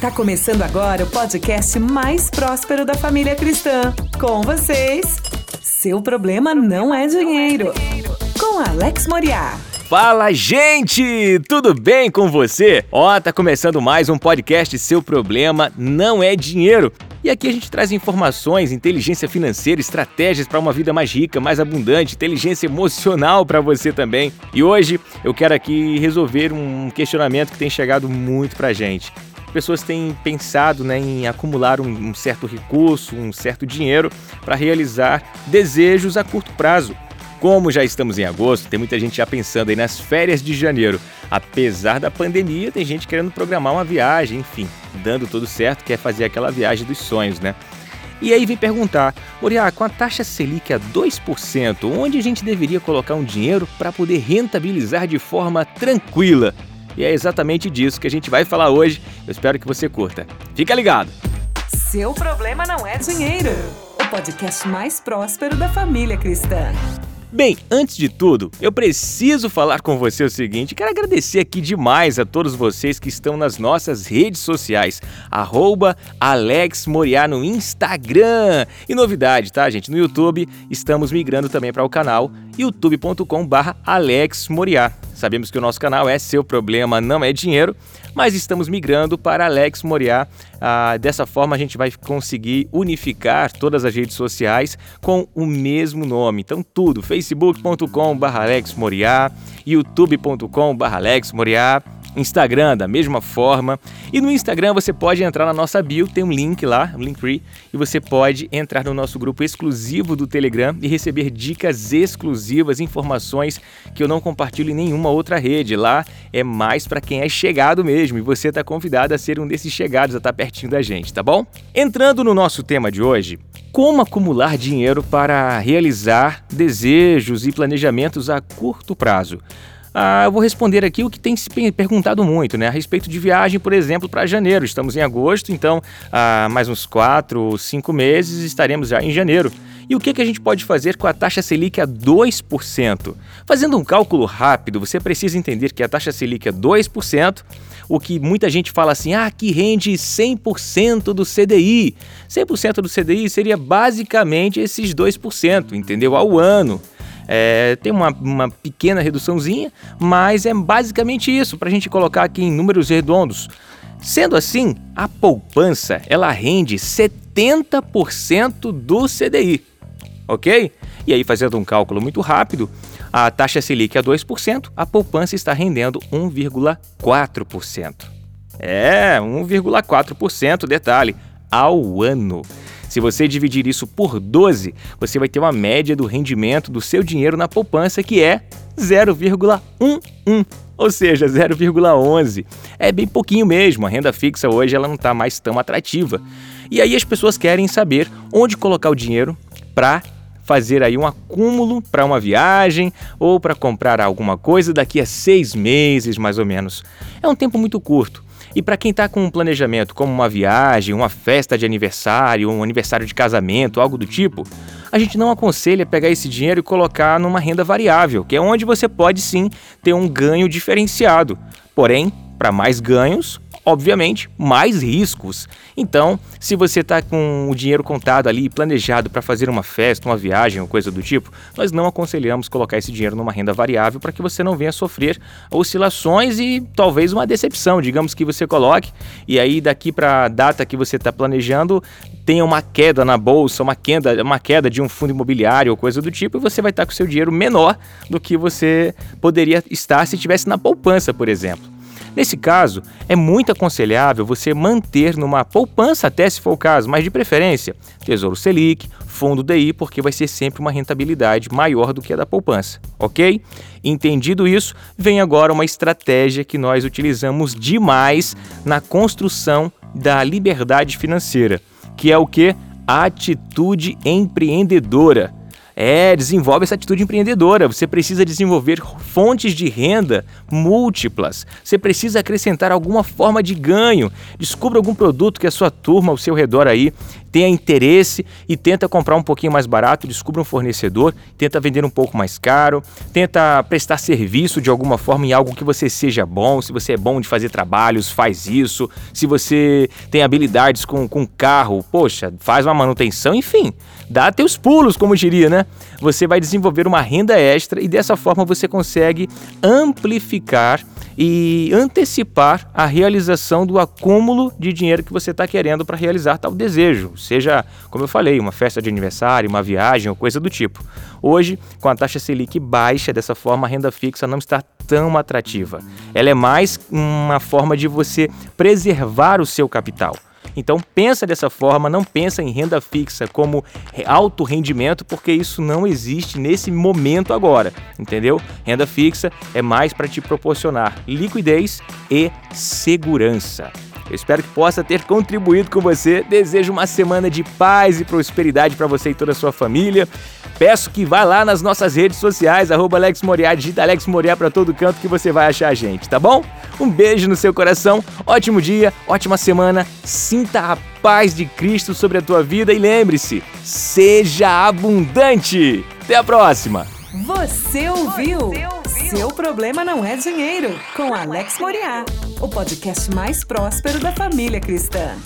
Tá começando agora o podcast mais próspero da família cristã. Com vocês, seu problema não é dinheiro. Com Alex Moriá. Fala, gente! Tudo bem com você? Ó, tá começando mais um podcast Seu Problema Não É Dinheiro. E aqui a gente traz informações, inteligência financeira, estratégias para uma vida mais rica, mais abundante, inteligência emocional para você também. E hoje eu quero aqui resolver um questionamento que tem chegado muito pra gente pessoas têm pensado né, em acumular um, um certo recurso, um certo dinheiro para realizar desejos a curto prazo. Como já estamos em agosto, tem muita gente já pensando aí nas férias de janeiro. Apesar da pandemia, tem gente querendo programar uma viagem, enfim, dando tudo certo, quer fazer aquela viagem dos sonhos, né? E aí vem perguntar, Moriá, com a taxa Selic a 2%, onde a gente deveria colocar um dinheiro para poder rentabilizar de forma tranquila? E é exatamente disso que a gente vai falar hoje. Eu espero que você curta. Fica ligado! Seu problema não é dinheiro. O podcast mais próspero da família cristã. Bem, antes de tudo, eu preciso falar com você o seguinte: quero agradecer aqui demais a todos vocês que estão nas nossas redes sociais, arroba Alex Moriá no Instagram. E novidade, tá, gente? No YouTube estamos migrando também para o canal youtube.com/barra Alex Moriá. Sabemos que o nosso canal é Seu Problema Não É Dinheiro, mas estamos migrando para Alex Moriá. Ah, dessa forma a gente vai conseguir unificar todas as redes sociais com o mesmo nome. Então tudo, facebook.com.br Alex Instagram da mesma forma. E no Instagram você pode entrar na nossa bio, tem um link lá, um Linktree, e você pode entrar no nosso grupo exclusivo do Telegram e receber dicas exclusivas, informações que eu não compartilho em nenhuma outra rede. Lá é mais para quem é chegado mesmo, e você está convidado a ser um desses chegados, a estar tá pertinho da gente, tá bom? Entrando no nosso tema de hoje, como acumular dinheiro para realizar desejos e planejamentos a curto prazo. Ah, eu vou responder aqui o que tem se perguntado muito, né? A respeito de viagem, por exemplo, para janeiro. Estamos em agosto, então, ah, mais uns quatro, cinco meses estaremos já em janeiro. E o que, que a gente pode fazer com a taxa Selic a 2%? Fazendo um cálculo rápido, você precisa entender que a taxa Selic é 2%, o que muita gente fala assim, ah, que rende 100% do CDI. 100% do CDI seria basicamente esses 2%, entendeu? Ao ano. É, tem uma, uma pequena reduçãozinha, mas é basicamente isso, para a gente colocar aqui em números redondos. Sendo assim, a poupança ela rende 70% do CDI, ok? E aí, fazendo um cálculo muito rápido, a taxa Selic é 2%, a poupança está rendendo 1,4%. É, 1,4%, detalhe, ao ano. Se você dividir isso por 12, você vai ter uma média do rendimento do seu dinheiro na poupança que é 0,11, ou seja, 0,11. É bem pouquinho mesmo, a renda fixa hoje ela não está mais tão atrativa. E aí as pessoas querem saber onde colocar o dinheiro para fazer aí um acúmulo para uma viagem ou para comprar alguma coisa daqui a seis meses, mais ou menos. É um tempo muito curto. E para quem está com um planejamento como uma viagem, uma festa de aniversário, um aniversário de casamento, algo do tipo, a gente não aconselha pegar esse dinheiro e colocar numa renda variável, que é onde você pode sim ter um ganho diferenciado. Porém, para mais ganhos, obviamente, mais riscos. Então, se você está com o dinheiro contado ali, planejado para fazer uma festa, uma viagem ou coisa do tipo, nós não aconselhamos colocar esse dinheiro numa renda variável para que você não venha sofrer oscilações e talvez uma decepção. Digamos que você coloque e aí daqui para a data que você está planejando tenha uma queda na bolsa, uma queda, uma queda de um fundo imobiliário ou coisa do tipo, e você vai estar tá com seu dinheiro menor do que você poderia estar se estivesse na poupança, por exemplo. Nesse caso, é muito aconselhável você manter numa poupança, até se for o caso, mas de preferência, Tesouro Selic, Fundo DI, porque vai ser sempre uma rentabilidade maior do que a da poupança, ok? Entendido isso, vem agora uma estratégia que nós utilizamos demais na construção da liberdade financeira, que é o que? Atitude empreendedora. É, desenvolve essa atitude empreendedora. Você precisa desenvolver fontes de renda múltiplas. Você precisa acrescentar alguma forma de ganho. Descubra algum produto que a sua turma ao seu redor aí tenha interesse e tenta comprar um pouquinho mais barato, descubra um fornecedor, tenta vender um pouco mais caro, tenta prestar serviço de alguma forma em algo que você seja bom. Se você é bom de fazer trabalhos, faz isso. Se você tem habilidades com, com carro, poxa, faz uma manutenção, enfim, dá teus pulos, como diria, né? Você vai desenvolver uma renda extra e dessa forma você consegue amplificar e antecipar a realização do acúmulo de dinheiro que você está querendo para realizar tal desejo, seja, como eu falei, uma festa de aniversário, uma viagem ou coisa do tipo. Hoje, com a taxa Selic baixa, dessa forma a renda fixa não está tão atrativa. Ela é mais uma forma de você preservar o seu capital. Então pensa dessa forma, não pensa em renda fixa como alto rendimento, porque isso não existe nesse momento agora, entendeu? Renda fixa é mais para te proporcionar liquidez e segurança. Eu espero que possa ter contribuído com você. Desejo uma semana de paz e prosperidade para você e toda a sua família. Peço que vá lá nas nossas redes sociais, arroba Alex Moriá, digita Alex Moriá para todo canto que você vai achar a gente, tá bom? Um beijo no seu coração, ótimo dia, ótima semana, sinta a paz de Cristo sobre a tua vida e lembre-se, seja abundante! Até a próxima! Você ouviu? Você ouviu? Seu problema não é dinheiro, com Alex Moriá, o podcast mais próspero da família cristã.